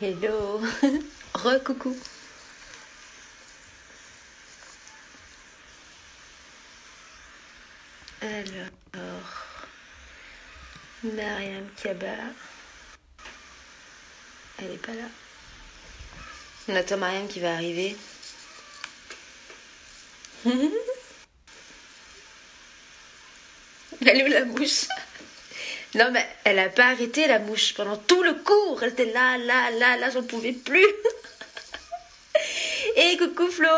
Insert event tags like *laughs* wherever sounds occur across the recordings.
Hello. *laughs* Re-coucou. Alors, Mariam Kaba. Elle est pas là. On attend Mariam qui va arriver. *laughs* Elle où la mouche Non mais elle a pas arrêté la mouche pendant tout le cours. Elle était là, là, là, là, j'en pouvais plus. *laughs* Et coucou Flo.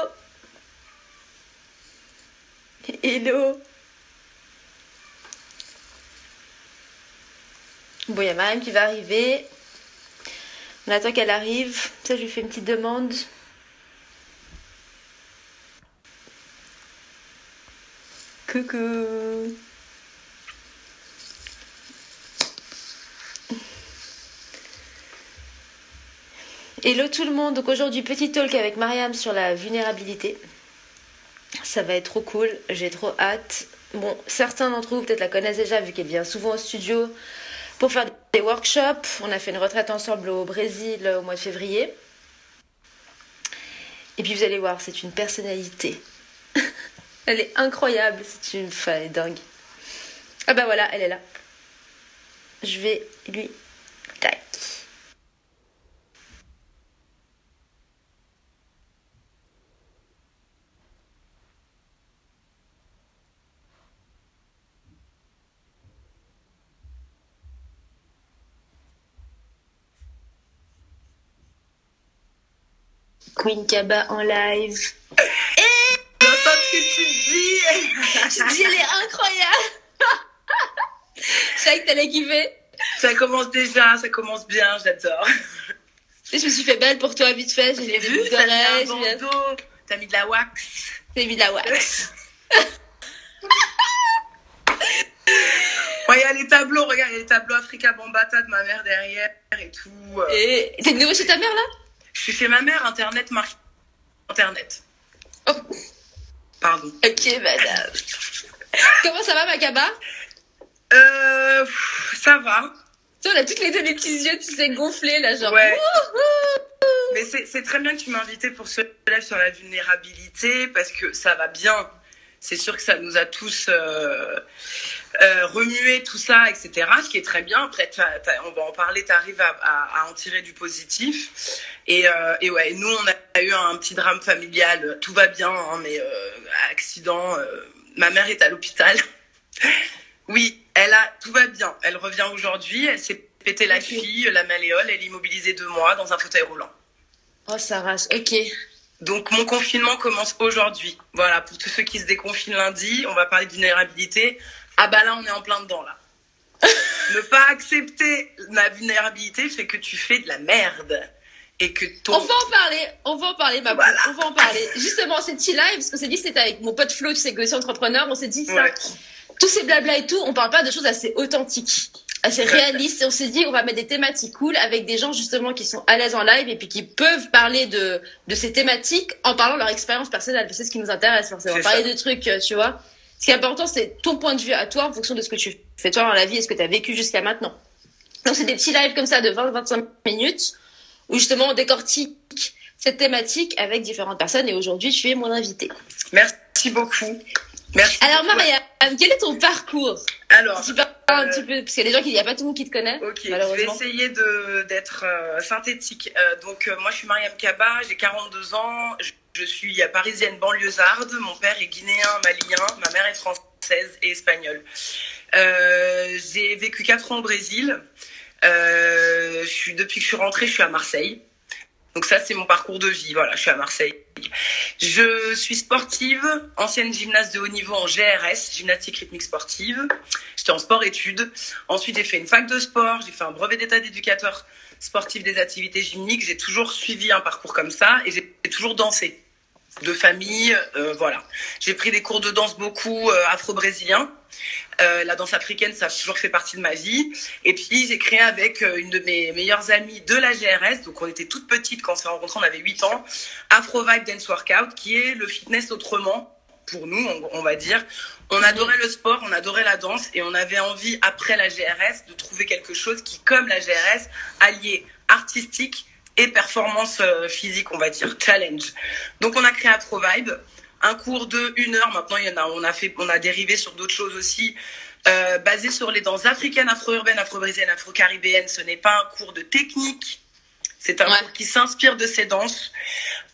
Hello. Bon, il y a Mariam qui va arriver. On attend qu'elle arrive. Ça, je lui fais une petite demande. Coucou. Hello tout le monde. Donc aujourd'hui, petit talk avec Mariam sur la vulnérabilité. Ça va être trop cool. J'ai trop hâte. Bon, certains d'entre vous peut-être la connaissent déjà vu qu'elle vient souvent au studio pour faire des workshops. On a fait une retraite ensemble au Brésil au mois de février. Et puis vous allez voir, c'est une personnalité. *laughs* elle est incroyable, c'est une femme dingue. Ah bah voilà, elle est là. Je vais lui Queen Kaba en live. J'entends ce que tu dis? Je dis, elle est incroyable. Je savais que t'allais kiffer? Ça commence déjà, ça commence bien, j'adore. Et je me suis fait belle pour toi vite fait. J'ai vu, t'as mis un bandeau, t'as mis de la wax. j'ai mis de la wax. *laughs* Ouais, y a les tableaux, regarde, il y a les tableaux Africa Bambata de ma mère derrière et tout. Et t'es de nouveau chez ta mère là? Je suis chez ma mère, Internet marche. Internet. Oh. Pardon. Ok, madame. Comment ça va, Macaba Euh, ça va. Tu sais, on a toutes les deux les petits yeux, tu sais, gonflés là, genre. Ouais. Mais c'est c'est très bien que tu m'as invité pour ce live sur la vulnérabilité parce que ça va bien. C'est sûr que ça nous a tous euh, euh, remué tout ça, etc. Ce qui est très bien. Après, on va en parler. Tu arrives à, à- à en tirer du positif. Et, euh, et ouais, nous, on a eu un petit drame familial. Tout va bien, hein, mais euh, accident. ma mère est à l'hôpital. *laughs* Oui, elle a tout va bien. Elle revient aujourd'hui. Elle s'est pété la cheville, la malléole. Elle est immobilisée deux mois dans un fauteuil roulant. Oh, ça rase. Ok. Donc mon confinement commence aujourd'hui. Voilà, pour tous ceux qui se déconfinent lundi, on va parler de vulnérabilité. Ah bah là, on est en plein dedans là. *laughs* ne pas accepter la vulnérabilité fait que tu fais de la merde. Et que ton... On va en parler, on va en parler, ma Voilà. On va en parler. Justement, c'est petit live, parce qu'on s'est dit c'était avec mon pote Flo, tu sais, aussi entrepreneur, on s'est dit ça. Ouais. Tous ces blabla et tout, on parle pas de choses assez authentiques, assez réalistes. Et on s'est dit, on va mettre des thématiques cool avec des gens justement qui sont à l'aise en live et puis qui peuvent parler de, de ces thématiques en parlant de leur expérience personnelle. C'est ce qui nous intéresse, forcément. Parler ça. de trucs, euh, tu vois. Ce qui est important, c'est ton point de vue à toi en fonction de ce que tu fais toi dans la vie et ce que tu as vécu jusqu'à maintenant. Donc c'est des petits lives comme ça de 20-25 minutes où justement on décortique cette thématique avec différentes personnes et aujourd'hui tu es mon invité. Merci beaucoup. Merci. Alors. Marianne, quel est ton parcours? Alors, Tu parles un euh, petit peu parce qu'il y a des gens qui, il y a pas tout le monde qui te connaît Ok, je vais essayer de d'être euh, synthétique. Euh, donc euh, moi je suis Mariam Kaba, j'ai 42 ans, je, je suis parisienne banlieusarde, mon père est guinéen, malien, ma mère est française et espagnole. Euh, j'ai vécu 4 ans au Brésil. Euh, depuis que je suis rentrée, je suis à Marseille. Donc ça c'est mon parcours de vie, voilà, je suis à Marseille. Je suis sportive, ancienne gymnaste de haut niveau en GRS, gymnastique rythmique sportive. J'étais en sport-études. Ensuite, j'ai fait une fac de sport, j'ai fait un brevet d'état d'éducateur sportif des activités gymniques. J'ai toujours suivi un parcours comme ça et j'ai toujours dansé. De famille, euh, voilà. J'ai pris des cours de danse beaucoup euh, afro-brésilien. Euh, la danse africaine, ça a toujours fait partie de ma vie. Et puis, j'ai créé avec une de mes meilleures amies de la GRS, donc on était toutes petites quand on s'est rencontrés, on avait 8 ans, Afro Vibe Dance Workout, qui est le fitness autrement, pour nous, on, on va dire. On adorait le sport, on adorait la danse, et on avait envie, après la GRS, de trouver quelque chose qui, comme la GRS, alliait artistique, et performance physique, on va dire, challenge. Donc on a créé Afro Vibe, un cours de une heure. Maintenant, il y en a, on a fait, on a dérivé sur d'autres choses aussi. Euh, basé sur les danses africaines, afro-urbaines, afro-brésiliennes, afro-caribéennes. Ce n'est pas un cours de technique, c'est un cours qui s'inspire de ces danses.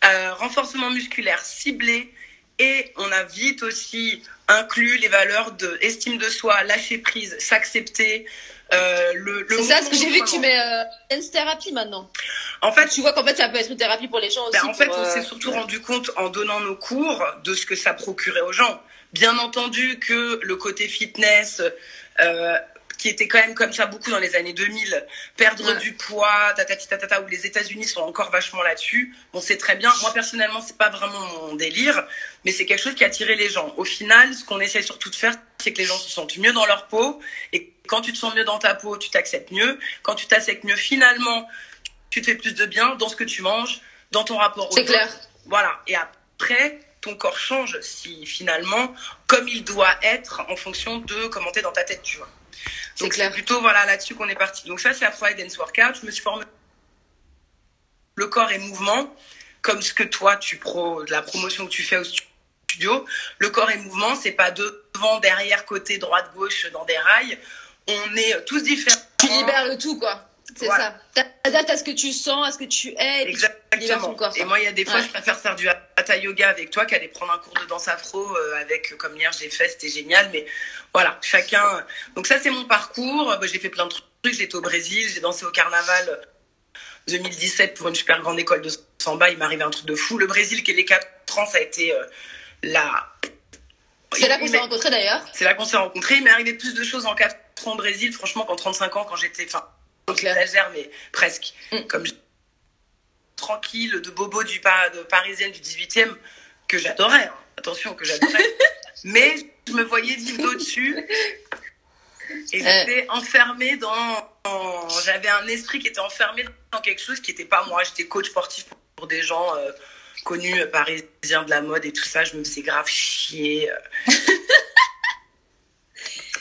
Euh, renforcement musculaire ciblé. Et on a vite aussi inclus les valeurs de estime de soi, lâcher prise, s'accepter. Euh, le, le c'est ça, ce que j'ai vu que tu mets euh, dance thérapie maintenant. En fait, tu vois qu'en fait ça peut être une thérapie pour les gens ben, aussi. en fait, on s'est surtout rendu compte en donnant nos cours de ce que ça procurait aux gens. Bien entendu que le côté fitness, euh, qui était quand même comme ça beaucoup dans les années 2000, perdre du poids, tatati tatata, où les États-Unis sont encore vachement là-dessus. Bon, c'est très bien. Moi personnellement, c'est pas vraiment mon délire, mais c'est quelque chose qui a attiré les gens. Au final, ce qu'on essaie surtout de faire, c'est que les gens se sentent mieux dans leur peau, et quand tu te sens mieux dans ta peau, tu t'acceptes mieux. Quand tu t'acceptes mieux, finalement, tu te fais plus de bien dans ce que tu manges, dans ton rapport au C'est clair. Voilà. Et après, ton corps change si finalement, comme il doit être en fonction de comment t'es dans ta tête, tu vois. Donc c'est plutôt voilà là-dessus qu'on est parti. Donc ça c'est Afro Dance Workout. Je me suis formée le corps et mouvement, comme ce que toi tu pro la promotion que tu fais au studio. Le corps et mouvement, c'est pas devant, derrière, côté, droite, gauche dans des rails. On est tous différents. Tu libères le tout quoi. C'est ça. T'adaptes à ce que tu sens, à ce que tu es. Et Exactement. Corps, et moi, il y a des fois, je préfère faire du hatha yoga avec toi qu'aller prendre un cours de danse afro euh, avec, comme hier, j'ai fait, c'était génial. Mais voilà, chacun. Donc ça, c'est mon parcours. Bah, j'ai fait plein de trucs. J'étais au Brésil, j'ai dansé au carnaval 2017 pour une super grande école de samba. Il arrivé un truc de fou. Le Brésil, qui est les 4 ans, ça a été euh, la. C'est là qu'on s'est rencontrés d'ailleurs. C'est là qu'on s'est rencontrés. Il m'est arrivé plus de choses en 4 ans au Brésil, franchement, qu'en 35 ans, quand j'étais. Enfin, j'exagère, mais presque. Mm. Comme tranquille de bobo du de parisienne du 18e que j'adorais. Hein. Attention, que j'adorais. *laughs* mais je me voyais vivre au-dessus. Et j'étais enfermée dans. J'avais un esprit qui était enfermé dans quelque chose qui n'était pas moi. J'étais coach sportif pour des gens euh, connus euh, parisiens de la mode et tout ça. Je me faisais grave chier. Euh. *laughs*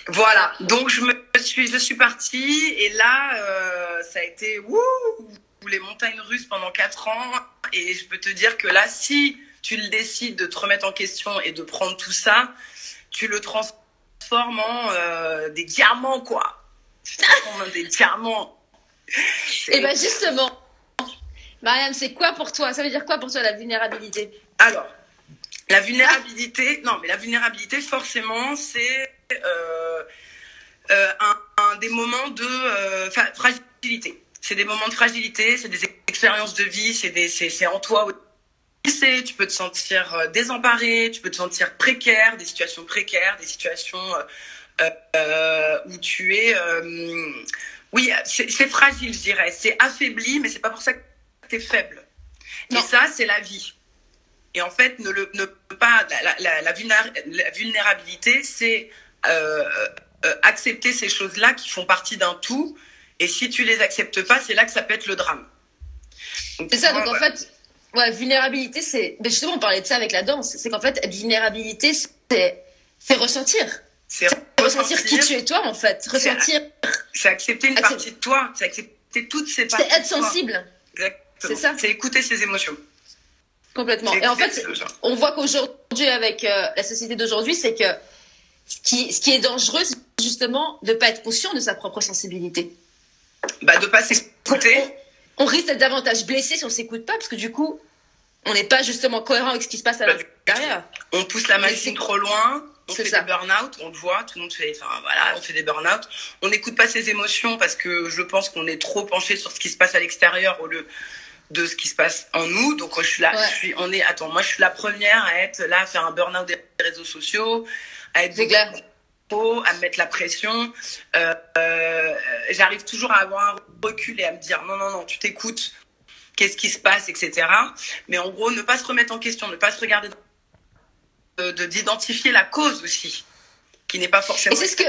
voilà. Donc je me suis, je suis partie et là, ça a été wouh, les montagnes russes pendant 4 ans. Et je peux te dire que là, si tu le décides de te remettre en question et de prendre tout ça, tu le transformes en euh, des diamants, quoi. des diamants. Et ben justement, Mariam, c'est quoi pour toi? Ça veut dire quoi pour toi la vulnérabilité? Alors, la vulnérabilité, non, mais la vulnérabilité, forcément, c'est euh, euh, un, des moments de fragilité. C'est des moments de fragilité, c'est des expériences de vie, c'est en toi tu peux te sentir euh, désemparé, tu peux te sentir précaire, des situations précaires, des situations euh, euh, où tu es... oui, c'est fragile, je dirais. C'est affaibli, mais c'est pas pour ça que tu es faible. Et ça, c'est la vie. Et en fait, ne, le, ne pas la, la, vulnérabilité, c'est accepter ces choses-là qui font partie d'un tout. Et si tu les acceptes pas, c'est là que ça peut être le drame. C'est ça. Donc en fait, Ouais, vulnérabilité, c'est. Mais justement, on parlait de ça avec la danse. C'est qu'en fait, vulnérabilité, c'est, c'est ressentir. C'est ressentir qui tu es toi, en fait. Ressentir. C'est accepter une partie de toi. C'est accepter toutes ces parties. C'est être sensible. Exactement. C'est ça. C'est écouter ses émotions. Complètement. Et en fait, on voit qu'aujourd'hui, avec euh, la société d'aujourd'hui, c'est que ce qui, ce qui est dangereux, c'est justement de ne pas être conscient de sa propre sensibilité. Bah, de pas s'écouter. On, on risque d'être davantage blessé si on s'écoute pas, parce que du coup, on n'est pas justement cohérent avec ce qui se passe à l'intérieur. On pousse la machine trop loin, on fait des burn-out, on le voit, tout le monde fait, enfin voilà, on fait des burn-out. On n'écoute pas ses émotions parce que je pense qu'on est trop penché sur ce qui se passe à l'extérieur au lieu de ce qui se passe en nous. Donc je suis là, je suis, on est, attends, moi je suis la première à être là, à faire un burn-out des réseaux sociaux, à être. À me mettre la pression. Euh, euh, J'arrive toujours à avoir un recul et à me dire non, non, non, tu t'écoutes, qu'est-ce qui se passe, etc. Mais en gros, ne pas se remettre en question, ne pas se regarder, de d'identifier la cause aussi, qui n'est pas forcément. Et ce que.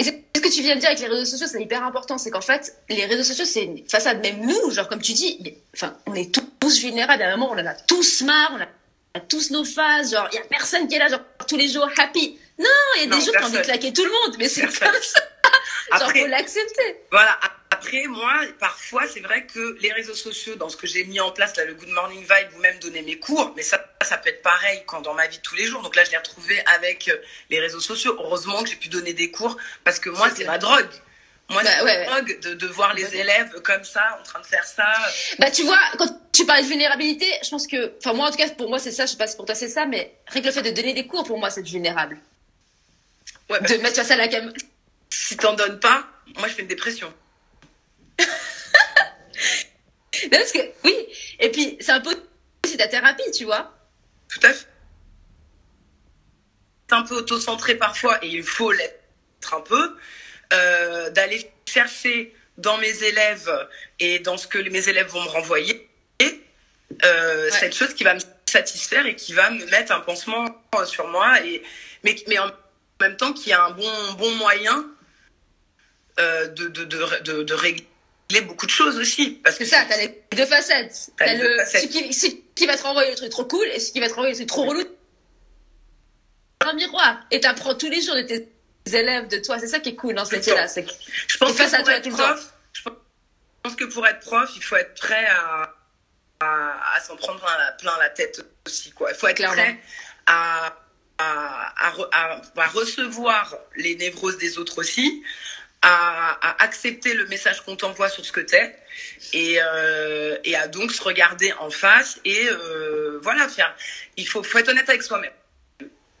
Et ce que tu viens de dire avec les réseaux sociaux, c'est hyper important. C'est qu'en fait, les réseaux sociaux, c'est une façade. Même nous, genre, comme tu dis, enfin, on est tous vulnérables. À un moment, on en a tous marre, on a tous nos phases. Genre, il y a personne qui est là, genre, tous les jours happy. Non, il y a des jours qui ont envie de claquer tout le monde, mais c'est comme ça. *laughs* genre, faut l'accepter. Voilà Après, moi, parfois, c'est vrai que les réseaux sociaux, dans ce que j'ai mis en place, là, le Good Morning Vibe, ou même donner mes cours, mais ça, ça peut être pareil quand dans ma vie de tous les jours. Donc là, je l'ai retrouvé avec euh, les réseaux sociaux. Heureusement que j'ai pu donner des cours parce que moi, c'est ma drogue. Moi, Bah, c'est ouais, ma drogue de, de voir les élèves comme ça, en train de faire ça. Bah, tu vois, quand tu parlais de vulnérabilité, je pense que, enfin, moi, en tout cas, pour moi, c'est ça, je sais pas si pour toi c'est ça, mais rien que le fait de donner des cours, pour moi, c'est vulnérable. Ouais, bah, De mettre face à la cam. si t'en donnes pas, moi, je fais une dépression. *laughs* Non, parce que, oui. Et puis, c'est un peu aussi ta thérapie, tu vois. Tout à fait. C'est un peu auto-centré parfois, et il faut l'être un peu, euh, d'aller chercher dans mes élèves et dans ce que mes élèves vont me renvoyer, euh, cette chose qui va me satisfaire et qui va me mettre un pansement sur moi, et, mais, mais en même temps qui a un bon, bon moyen euh, de, de, de, de, régler beaucoup de choses aussi. Parce que C'est ça, t'as les deux facettes. T'as le, facettes. ce qui, ce qui va te renvoyer le truc trop cool et ce qui va te renvoyer le truc trop relou. Un miroir. Et t'apprends tous les jours de tes élèves, de toi. C'est ça qui est cool dans ce métier-là. C'est que Je pense Et face que à pour toi être tout le prof, je pense que pour être prof, il faut être prêt à, à, à s'en prendre plein la, plein la tête aussi. Quoi. Il faut être Clairement. prêt à, à, à, re- à- à recevoir les névroses des autres aussi, à, à accepter le message qu'on t'envoie sur ce que t'es, et, euh, et à donc se regarder en face et euh, voilà, faire. Il faut, faut être honnête avec soi-même.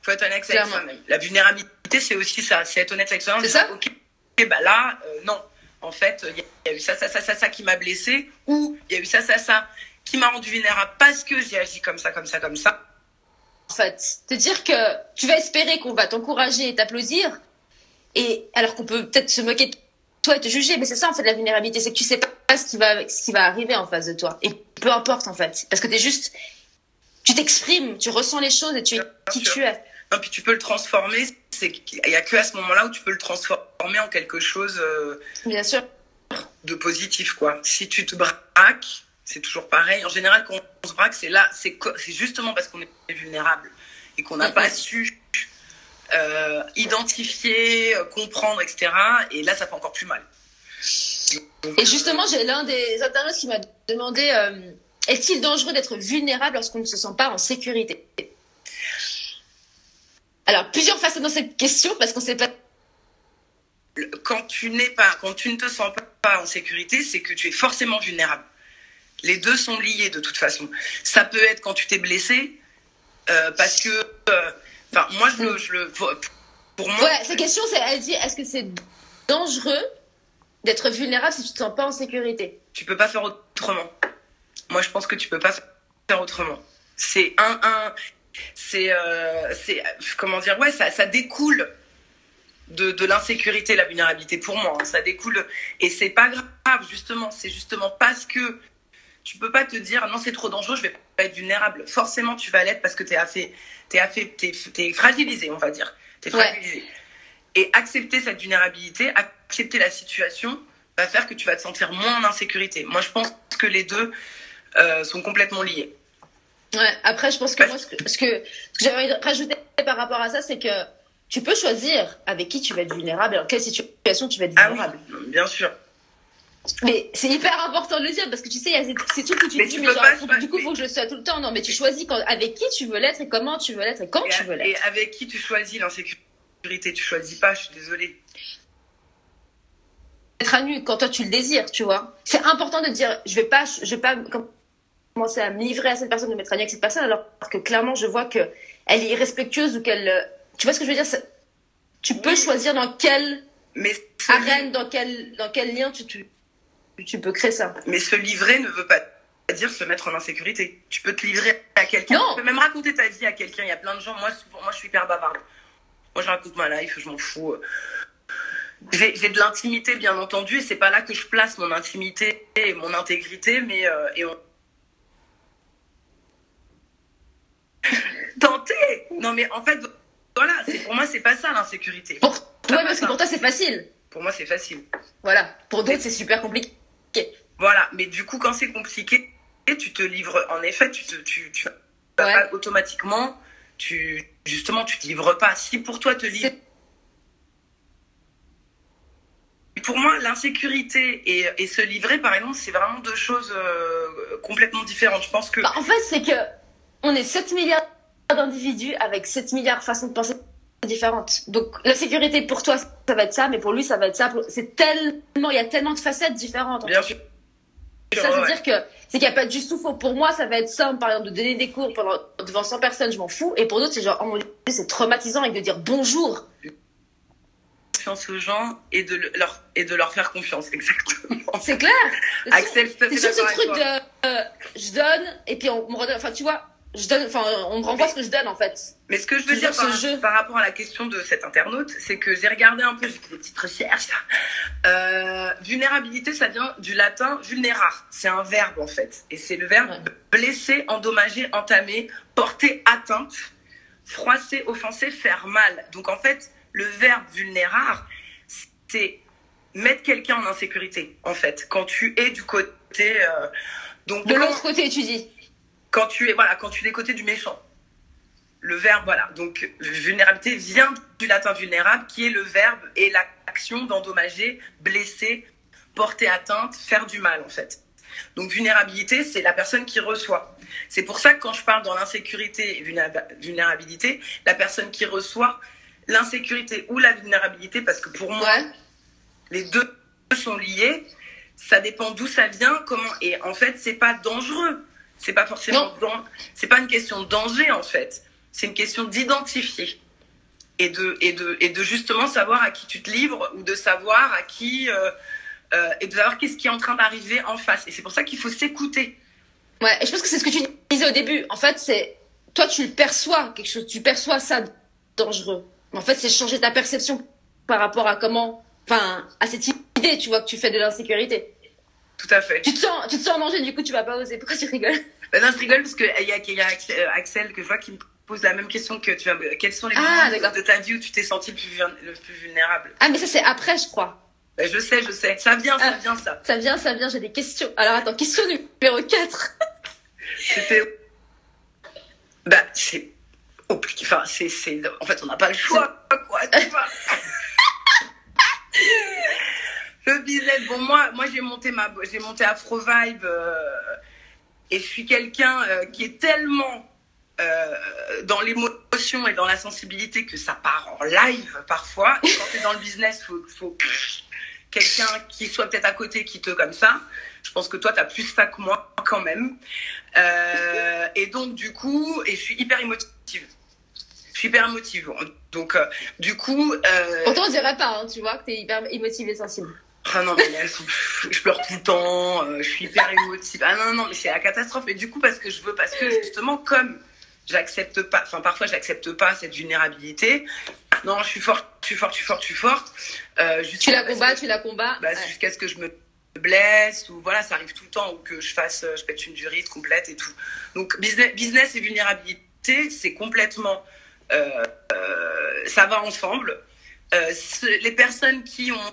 faut être honnête avec soi-même. La vulnérabilité, c'est aussi ça, c'est être honnête avec soi-même. C'est ça Ok, bah là, euh, non. En fait, il y, a- il y a eu ça, ça, ça, ça, ça qui m'a blessé, ou il y a eu ça, ça, ça qui m'a rendu vulnérable parce que j'ai agi comme ça, comme ça, comme ça. En fait, te dire que tu vas espérer qu'on va t'encourager et t'applaudir, et alors qu'on peut peut-être se moquer de toi et te juger, mais c'est ça en fait la vulnérabilité, c'est que tu sais pas ce qui va, ce qui va arriver en face de toi, et peu importe en fait, parce que t'es juste, tu t'exprimes, tu ressens les choses et tu es qui tu es. Non, puis tu peux le transformer. C'est qu'il y a que à ce moment-là où tu peux le transformer en quelque chose euh, Bien sûr. de positif, quoi. Si tu te braques, c'est toujours pareil. En général, quand on se braque, c'est là, c'est justement parce qu'on est vulnérable et qu'on n'a pas su euh, identifier, euh, comprendre, etc. Et là, ça fait encore plus mal. Et justement, j'ai l'un des internautes qui m'a demandé euh, est-il dangereux d'être vulnérable lorsqu'on ne se sent pas en sécurité? Alors, plusieurs facettes dans cette question parce qu'on sait pas. quand tu n'es pas, quand tu ne te sens pas en sécurité, c'est que tu es forcément vulnérable. Les deux sont liés de toute façon. Ça peut être quand tu t'es blessé, euh, parce que, euh, enfin, moi je le, je le, pour, pour moi, Ouais, cette question, c'est elle dit est-ce que c'est dangereux d'être vulnérable si tu te sens pas en sécurité? Tu peux pas faire autrement. Moi, je pense que tu peux pas faire autrement. C'est un, un, c'est, euh, c'est, comment dire, ouais, ça, ça découle de, de l'insécurité, la vulnérabilité pour moi. hein. ça découle, et c'est pas grave, justement. C'est justement parce que tu peux pas te dire non, c'est trop dangereux, je vais pas être vulnérable. Forcément, tu vas l'être parce que t'es affé, t'es affé, t'es, t'es fragilisé, on va dire. T'es Ouais. fragilisé. Et accepter cette vulnérabilité, accepter la situation, va faire que tu vas te sentir moins en insécurité. Moi, je pense que les deux euh, sont complètement liés. Ouais, après, je pense que moi, ce que, ce que, j'avais envie de rajouter par rapport à ça, c'est que tu peux choisir avec qui tu vas être vulnérable dans quelle situation tu vas être Ah oui, vulnérable. bien sûr. Mais c'est hyper important de le dire parce que tu sais, il y a ces, ces trucs où tu Mais dis, tu mais peux genre, pas faut- choisir- du coup, il faut que je le sois tout le temps. Non, mais tu choisis quand, avec qui tu veux l'être et comment tu veux l'être et quand Et, tu veux l'être. et avec qui tu choisis l'insécurité Tu choisis pas, je suis désolée. Être à nu quand toi tu le désires, tu vois. C'est important de dire, je vais pas, je vais pas commencer à me livrer à cette personne, de mettre à nu avec cette personne alors que clairement je vois que elle est irrespectueuse ou qu'elle, tu vois ce que je veux dire Tu peux Oui. choisir dans quelle Mais arène, dans quel, dans quel lien tu, tu, tu peux créer ça. mais se livrer ne veut pas dire se mettre en insécurité. Tu peux te livrer à quelqu'un. Non. Tu peux même raconter ta vie à quelqu'un. Il y a plein de gens. Moi, moi je suis hyper bavarde. Moi, je raconte ma life, je m'en fous. J'ai de l'intimité, bien entendu, et c'est pas là que je place mon intimité et mon intégrité, mais euh, et on... *laughs* tenter. Non, mais en fait, voilà, pour moi, c'est pas ça l'insécurité. Pour toi, pas parce que pour toi c'est facile. Pour moi, c'est facile. Voilà. Pour d'autres c'est super compliqué. Voilà, mais du coup, quand c'est compliqué, tu te livres. En effet, tu te, tu, tu vas Ouais. pas automatiquement, tu justement, tu te livres pas. Si pour toi te livrer pour moi, l'insécurité et, et, se livrer, par exemple, c'est vraiment deux choses euh, complètement différentes. Je pense que. Bah, en fait, c'est que on est 7 milliards d'individus avec 7 milliards de façons de penser différentes. Donc, la sécurité pour toi, ça va être ça, mais pour lui, ça va être ça. C'est tellement, il y a tellement de facettes différentes. Bien sûr. Ça veut dire que c'est qu'il n'y a pas de juste ou faux. Pour moi, ça va être simple, par exemple, de donner des cours pendant, devant 100 personnes, je m'en fous. Et pour d'autres, c'est genre, oh c'est traumatisant avec de dire bonjour. Confiance aux gens et de leur, et de leur faire confiance, *laughs* exactement. C'est clair. Axel, c'est ce truc de, euh, je donne, et puis on me redonne, enfin, tu vois, je donne, enfin, on me renvoie ce que je donne en fait. Mais ce que je veux dire par, jeu. par, rapport à la question de cet internaute, c'est que j'ai regardé un peu, j'ai fait des petites recherches. Euh, vulnérabilité, ça vient du latin vulnerar. C'est un verbe en fait, et c'est le verbe blesser, endommager, entamer, porter atteinte, froisser, offenser, faire mal. Donc en fait, le verbe vulnérar, c'est mettre quelqu'un en insécurité en fait. Quand tu es du côté euh, donc de l'autre côté, tu dis quand tu es voilà quand tu es côté du méchant. Le verbe voilà. Donc vulnérabilité vient du latin vulnérable qui est le verbe et l'action d'endommager blesser porter atteinte faire du mal en fait. Donc vulnérabilité c'est la personne qui reçoit. C'est pour ça que quand je parle dans l'insécurité et vulnérabilité la personne qui reçoit l'insécurité ou la vulnérabilité parce que pour moi les deux sont liés ça dépend d'où ça vient comment et en fait c'est pas dangereux c'est pas forcément c'est pas une question de danger en fait. C'est une question d'identifier et de et de et de justement savoir à qui tu te livres ou de savoir à qui euh, euh, et de savoir qu'est-ce qui est en train d'arriver en face. Et c'est pour ça qu'il faut s'écouter. Ouais, et je pense que c'est ce que tu disais au début. En fait, c'est toi tu le perçois quelque chose, tu perçois ça dangereux. En fait, c'est changer ta perception par rapport à comment, enfin, à cette idée, tu vois, que tu fais de l'insécurité. Tout à fait. Tu te sens, tu te sens en danger, du coup, tu vas pas oser. Pourquoi tu rigoles? Ben Non, je rigole parce qu'il y a, y a euh, Axel que je vois qui me pose la même question que tu. Quels sont les ah, moments de ta vie où tu t'es senti le plus, le plus vulnérable? Ah, mais ça, c'est après, je crois. Ben, je sais, je sais. Ça vient, ça ah, vient, ça. Ça vient, ça vient. J'ai des questions. Alors, attends, question numéro 4. *laughs* C'était. Bah, c'est. Enfin, c'est. En fait, on n'a pas le choix, quoi. Tu vois *laughs* le business, bon, moi, moi j'ai monté, ma, monté Afro Vibe euh, et je suis quelqu'un euh, qui est tellement euh, dans l'émotion et dans la sensibilité que ça part en live parfois. Et quand tu es dans le business, faut, faut quelqu'un qui soit peut-être à côté qui te comme ça. Je pense que toi, tu as plus ça que moi quand même. et donc, du coup, et je suis hyper émotive. Je suis hyper émotive. Donc, du coup. Euh... Pourtant, on dirait pas, hein, tu vois, que tu es hyper émotive et sensible. Ah non, mais elles sont... je pleure tout le temps, euh, je suis hyper émotive. Ah non, non, mais c'est la catastrophe. Mais du coup, parce que je veux, parce que justement, comme j'accepte pas, enfin, parfois, j'accepte pas cette vulnérabilité. Non, je suis forte, je suis forte, je suis forte, je suis forte. Euh, tu la combats, tu la combats. Bah, Jusqu'à ce que je me blesse ou voilà, ça arrive tout le temps ou que je fasse, je pète une durite complète et tout. Donc, business, business et vulnérabilité, c'est complètement, euh, euh, ça va ensemble. Euh, les personnes qui ont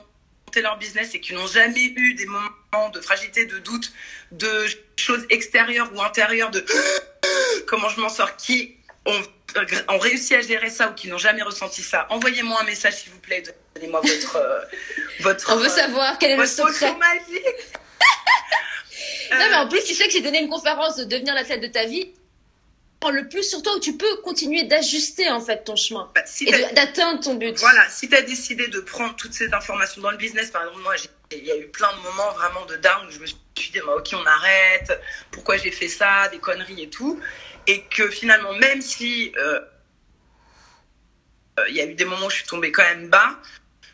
leur business et qui n'ont jamais eu des moments de fragilité, de doute, de choses extérieures ou intérieures, de *gasps* comment je m'en sors, qui ont, ont, réussi à gérer ça ou qui n'ont jamais ressenti ça, envoyez-moi un message s'il vous plaît, donnez-moi votre, euh, *laughs* votre. On veut savoir quel est le secret. magique. *laughs* non mais en plus tu sais que j'ai donné une conférence de devenir l'athlète de ta vie le plus sur toi où tu peux continuer d'ajuster en fait ton chemin bah, et d'atteindre ton but. Voilà, si tu as décidé de prendre toutes ces informations dans le business, par exemple, moi, il y a eu plein de moments vraiment de down où je me suis dit, bah, ok, on arrête, pourquoi j'ai fait ça, des conneries et tout. Et que finalement, même si euh, euh, il y a eu des moments où je suis tombée quand même bas,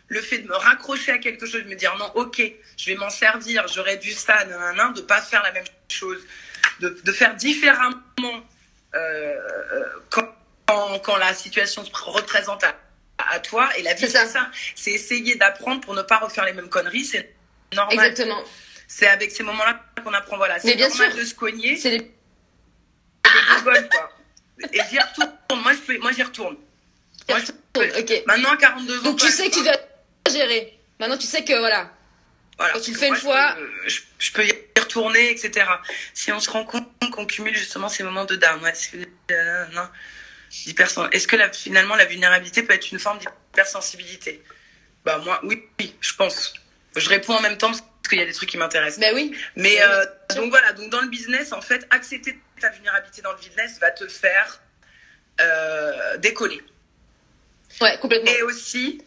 le fait de me raccrocher à quelque chose, de me dire non, ok, je vais m'en servir, j'aurais dû ça, nan, de pas faire la même chose, de, de faire différemment euh, quand, quand, la situation se représente à, toi. Et la vie, c'est ça. C'est essayer d'apprendre pour ne pas refaire les mêmes conneries. C'est normal. Exactement. C'est avec ces moments-là qu'on apprend. Voilà. C'est normal de se cogner. C'est les... les quoi. Et j'y retourne. Moi, je moi, j'y retourne. Moi, je Maintenant, 42 ans. Donc, tu sais que tu dois gérer. Maintenant, tu sais que, voilà. Voilà, Quand tu le fais une fois. Je peux, y retourner, etc. Si on se rend compte qu'on cumule justement ces moments de down, ouais, euh, Est-ce que la, finalement la vulnérabilité peut être une forme d'hypersensibilité? Bah moi, oui, oui, je pense. Je réponds en même temps parce qu'il y a des trucs qui m'intéressent. Mais oui. Mais euh, donc voilà, donc dans le business, en fait, accepter ta vulnérabilité dans le business va te faire euh, décoller. Ouais, complètement. Et aussi,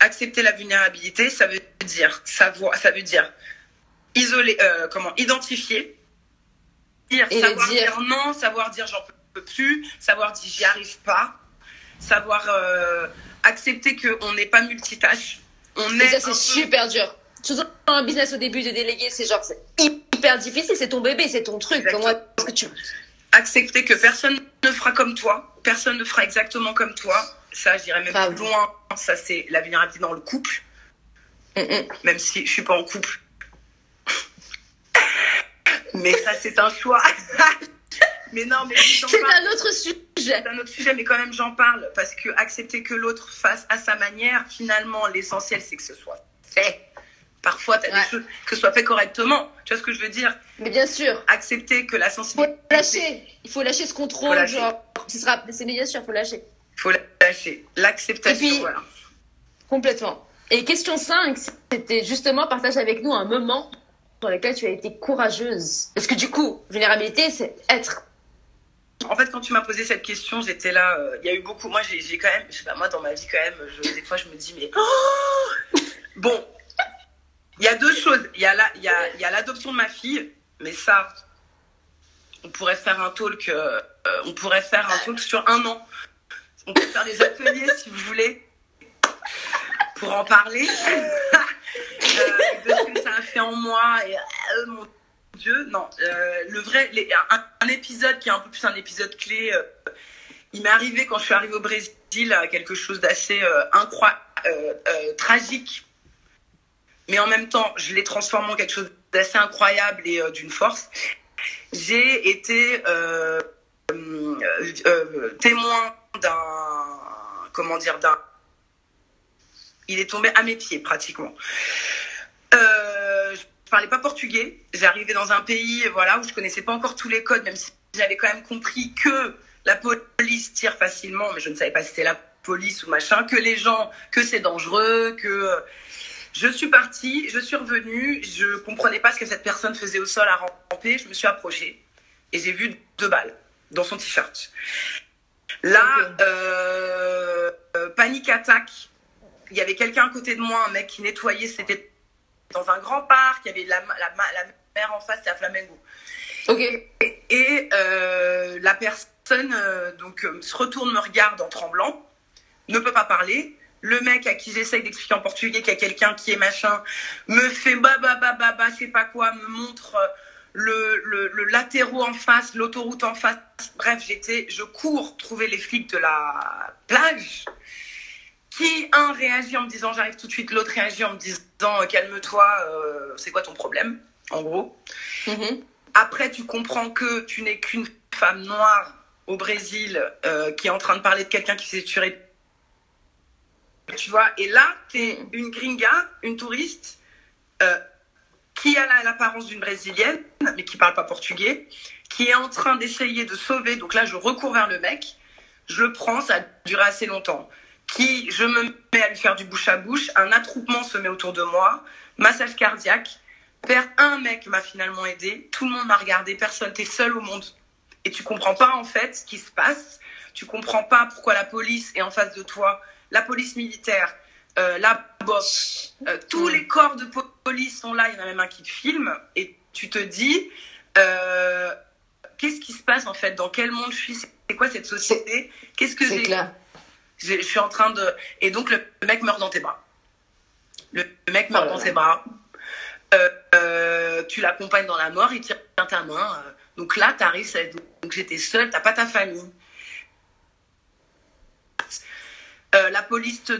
accepter la vulnérabilité, ça veut dire savoir, ça veut dire isoler, euh, comment, identifier, dire, Et savoir dire. dire. non, savoir dire j'en peux plus, savoir dire j'y arrive pas, savoir euh, accepter qu'on n'est pas multitâche. On est ça, c'est peu- super dur. Surtout dans un business au début de déléguer, c'est genre, c'est hyper difficile, c'est ton bébé, c'est ton truc. Comment est-ce que tu. accepter que personne ne fera comme toi, personne ne fera exactement comme toi. Ça, je dirais même plus loin. Ça, c'est la vulnérabilité dans le couple, Mm, mm. même si je suis pas en couple. Mais ça, c'est un choix. *laughs* mais non, mais C'est un autre sujet. C'est un autre sujet, mais quand même, j'en parle parce que accepter que l'autre fasse à sa manière, finalement, l'essentiel, c'est que ce soit fait. Parfois, as Ouais. des choses que ce soit fait correctement. Tu vois ce que je veux dire? Mais bien sûr, Accepter que la faut sensibilité. lâcher. Il faut lâcher ce contrôle, Faut genre. Ce sera, c'est bien sûr, faut lâcher. faut lâcher. L'acceptation, puis- voilà. Complètement. Et question 5, c'était justement partage avec nous un moment dans lequel tu as été courageuse. Parce que du coup, vulnérabilité, c'est être. En fait, quand tu m'as posé cette question, j'étais là. euh, Il y a eu beaucoup. Moi, j'ai quand même. Je sais pas, moi, dans ma vie, quand même, je- des fois, je me dis, mais. Oh *laughs* bon. Il y a deux choses. Il y a la- il y a- il y a l'adoption de ma fille, mais ça, on pourrait faire un talk. euh, euh, on pourrait faire un talk sur un an. On peut faire des ateliers, si vous voulez, pour en parler. *laughs* Euh, de ce que ça a fait en moi. Et euh, mon Dieu, non. euh, le vrai, un, épisode qui est un peu plus un épisode clé. euh, il m'est arrivé quand je suis arrivée au Brésil quelque chose d'assez incroyable, tragique, mais en même temps, je l'ai transformé en quelque chose d'assez incroyable et euh, d'une force. J'ai été euh, euh, euh, témoin d'un, comment dire, d'un. Il est tombé à mes pieds pratiquement. Euh, je parlais pas portugais. J'arrivais dans un pays, voilà, où je connaissais pas encore tous les codes, même si j'avais quand même compris que la police tire facilement, mais je ne savais pas si c'était la police ou machin, que les gens, que c'est dangereux, que euh, je suis partie, je suis revenue, je comprenais pas ce que cette personne faisait au sol à ramper, je me suis approchée et j'ai vu deux balles dans son t-shirt. Là, euh, euh, panique attaque. Il y avait quelqu'un à côté de moi, un mec qui nettoyait, c'était dans un grand parc, il y avait la, la, la mer en face, c'était à Flamengo. Ok. Et euh, la personne euh, donc euh, se retourne, me regarde en tremblant, ne peut pas parler. Le mec à qui j'essaye d'expliquer en portugais qu'il y a quelqu'un qui est machin me fait bah bah bah bah bah je sais pas quoi, me montre le, le, le latéraux en face, l'autoroute en face. Bref, j'étais, je cours trouver les flics de la plage. Qui un réagit en me disant j'arrive tout de suite, l'autre réagit en me disant euh, calme-toi, euh, c'est quoi ton problème, en gros. Mhm. Après, tu comprends que tu n'es qu'une femme noire au Brésil euh, qui est en train de parler de quelqu'un qui s'est tué. Tu vois, et là, tu es une gringa, une touriste, euh, qui a la- l'apparence d'une brésilienne, mais qui parle pas portugais, qui est en train d'essayer de sauver. Donc là, je recours vers le mec, je le prends, ça a duré assez longtemps. Qui, je me mets à lui faire du bouche à bouche, un attroupement se met autour de moi, massage cardiaque. Père, un mec m'a finalement aidé, tout le monde m'a regardé, personne, t'es seul au monde. Et tu comprends pas en fait ce qui se passe, tu comprends pas pourquoi la police est en face de toi, la police militaire, euh, la BOP, euh, tous Mm. les corps de po- police sont là, il y en a même un qui te filme, et tu te dis, euh, qu'est-ce qui se passe en fait, dans quel monde je suis, c'est quoi cette société, qu'est-ce que C'est j'ai je suis en train de. Et donc, le, mec meurt dans tes bras. Le, mec meurt Oh dans tes bras. Euh, euh, tu l'accompagnes dans la mort, il tient ta main. euh. donc là, tu arrives, donc j'étais seule, t'as pas ta famille. Euh, la police te,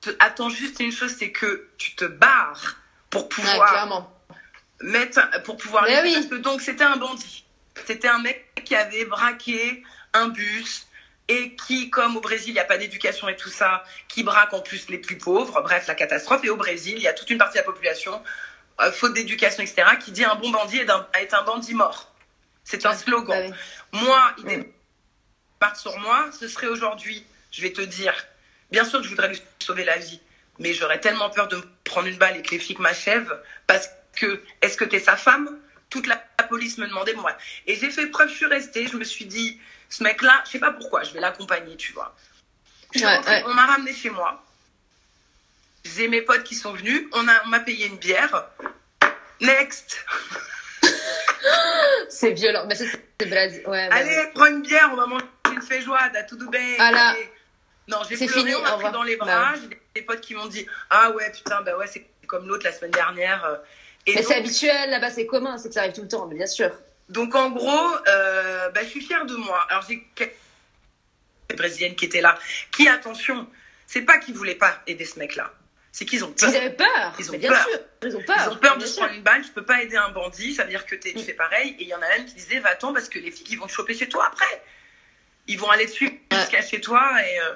te attend juste une chose, c'est que tu te barres pour pouvoir clairement. mettre pour pouvoir Mais les- oui. parce que donc c'était un bandit c'était un mec qui avait braqué un bus et qui comme au Brésil il n'y a pas d'éducation et tout ça qui braque en plus les plus pauvres bref la catastrophe et au Brésil il y a toute une partie de la population euh, faute d'éducation etc qui dit un bon bandit est un, est un bandit mort c'est un slogan Bah moi il Mm. débarque sur moi ce serait aujourd'hui je vais te dire bien sûr que je voudrais lui sauver la vie mais j'aurais tellement peur de me prendre une balle et que les flics m'achèvent parce que est-ce que t'es sa femme? Toute la, la police me demandait moi. Et j'ai fait preuve, je suis restée. Je me suis dit, ce mec-là, je sais pas pourquoi, je vais l'accompagner, tu vois. Je suis Ouais, rentrée, ouais. On m'a ramené chez moi. J'ai mes potes qui sont venus. On a, on m'a payé une bière. Next. *laughs* C'est violent. Mais ça, c'est Brésil. Ouais, Allez, prends une bière, on va manger une feijoada, tout doubé. Ah là. Non, j'ai pleuré, fini, on m'a pris dans les bras. Bah. J'ai des, potes qui m'ont dit Ah ouais, putain, bah ouais, c'est comme l'autre la semaine dernière. euh. Et Mais c'est habituel, là-bas, c'est commun, c'est que ça arrive tout le temps, mais bien sûr. Donc, en gros, euh, bah, je suis fière de moi. Alors, j'ai quelques brésiliennes qui étaient là, qui, attention, c'est pas qu'ils voulaient pas aider ce mec-là, c'est qu'ils ont peur. Ils avaient peur. Ils ont mais bien peur. sûr. Ils ont peur. Ils ont peur de se prendre une balle, tu peux pas aider un bandit, ça veut dire que tu Mm. fais pareil. Et il y en a même qui disaient Va-t'en parce que les flics ils vont te choper chez toi après. Ils vont aller Ouais. jusqu'à chez toi. Et euh,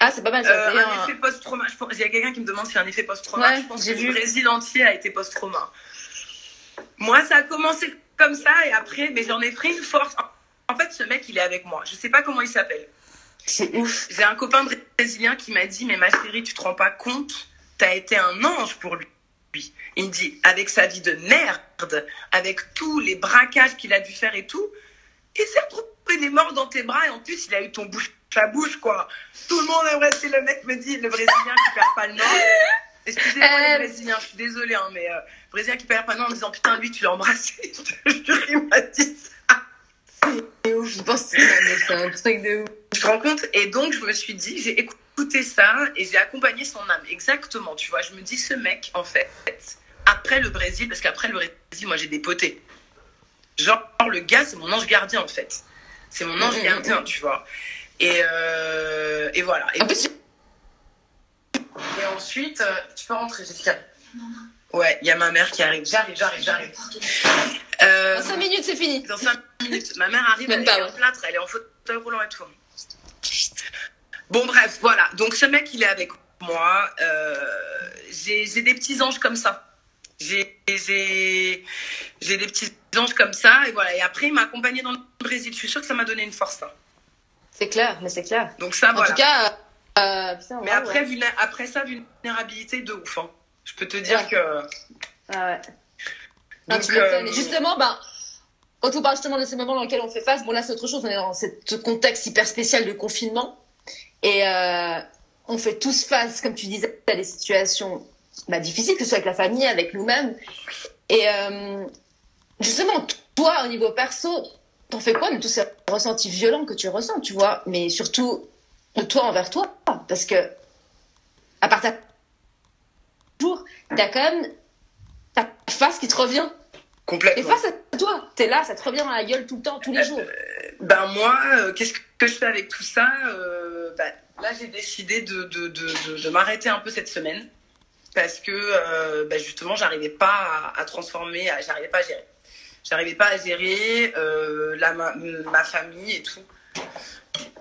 Ah, c'est pas mal ça. euh, un un- effet post-trauma. Il y a quelqu'un qui me demande si un effet post-trauma. Ouais, je pense que vu. le Brésil entier a été post-trauma. Moi, ça a commencé comme ça et après, mais j'en ai pris une force. En fait, ce mec, il est avec moi. Je sais pas comment il s'appelle. C'est ouf. J'ai un copain brésilien qui m'a dit Mais ma chérie, tu te rends pas compte? T'as été un ange pour lui. Il me dit Avec sa vie de merde, avec tous les braquages qu'il a dû faire et tout, il s'est retrouvé des morts dans tes bras et en plus, il a eu ton bouche à bouche, quoi. Tout le monde aimerait, c'est le mec me dit Le brésilien qui perd pas le nord. Excusez-moi Euh. les brésiliens, je suis désolée, hein, mais euh, brésilien qui perd nord en me disant Putain, lui, tu l'as embrassé. *laughs* Je te jure, il m'a dit ça. C'est ouf. Je pense que c'est un truc de ouf. Tu te rends compte Et donc, je me suis dit, j'ai écouté ça et j'ai accompagné son âme. Exactement, tu vois. Je me dis, ce mec, en fait, après le Brésil, parce qu'après le Brésil, moi, j'ai des potés. Genre, le gars, c'est mon ange gardien, en fait. C'est mon ange Mhm, gardien, tu vois. Et, euh, et voilà. Et, En plus, et ensuite, euh, tu peux rentrer, Jessica. Ouais, il y a ma mère qui arrive. J'arrive, j'arrive, j'arrive. Euh, dans 5 minutes, c'est fini. dans 5 minutes. Ma mère arrive, Même elle pas, est ouais. en plâtre, elle est en fauteuil roulant et tout. Bon, bref, voilà. Donc, ce mec, il est avec moi. Euh, j'ai j'ai des petits anges comme ça. J'ai j'ai- j'ai des petits anges comme ça. Et voilà. Et après, il m'a accompagné dans le Brésil. Je suis sûre que ça m'a donné une force. ça. C'est clair, mais c'est clair. Donc, ça, En voilà. tout cas, euh, putain, Mais ouais, après, ouais. vulné- après ça, vulnérabilité de ouf. hein. Je peux te dire Ouais. que. Ah ouais. Donc, m'étonnes. euh, Et justement, ben, quand on parle justement de ces moments dans lesquels on fait face, bon là c'est autre chose, on est dans ce contexte hyper spécial de confinement. Et euh, on fait tous face, comme tu disais, à des situations bah, difficiles, que ce soit avec la famille, avec nous-mêmes. Et euh, justement, toi, au niveau perso, t'en fais quoi de tous ces ressentis violents que tu ressens, tu vois? Mais surtout, de toi envers toi. Parce que, à part ta jour, t'as quand même ta face qui te revient. Et Complètement. face à toi, t'es là, ça te revient dans la gueule tout le temps, tous les jours. Ben moi, euh, qu'est-ce que je fais avec tout ça Euh, ben, Là, j'ai décidé de, de, de, de, de m'arrêter un peu cette semaine parce que euh, ben, justement, j'arrivais pas à, à transformer, j'arrivais pas à gérer. J'arrivais pas à gérer euh, la, ma, ma famille et tout.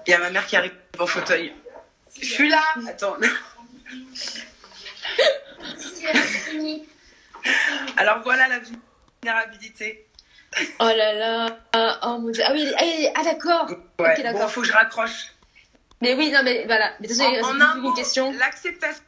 Il y a ma mère qui arrive fauteuil. Je suis là Attends. Alors voilà la vulnérabilité. Oh là là, ah, oh mon dieu. Ah oui, ah, ah, d'accord. Ouais. Bon, faut que je raccroche. Mais oui, non, mais voilà. Mais En, en un plus mot, une question. l'acceptation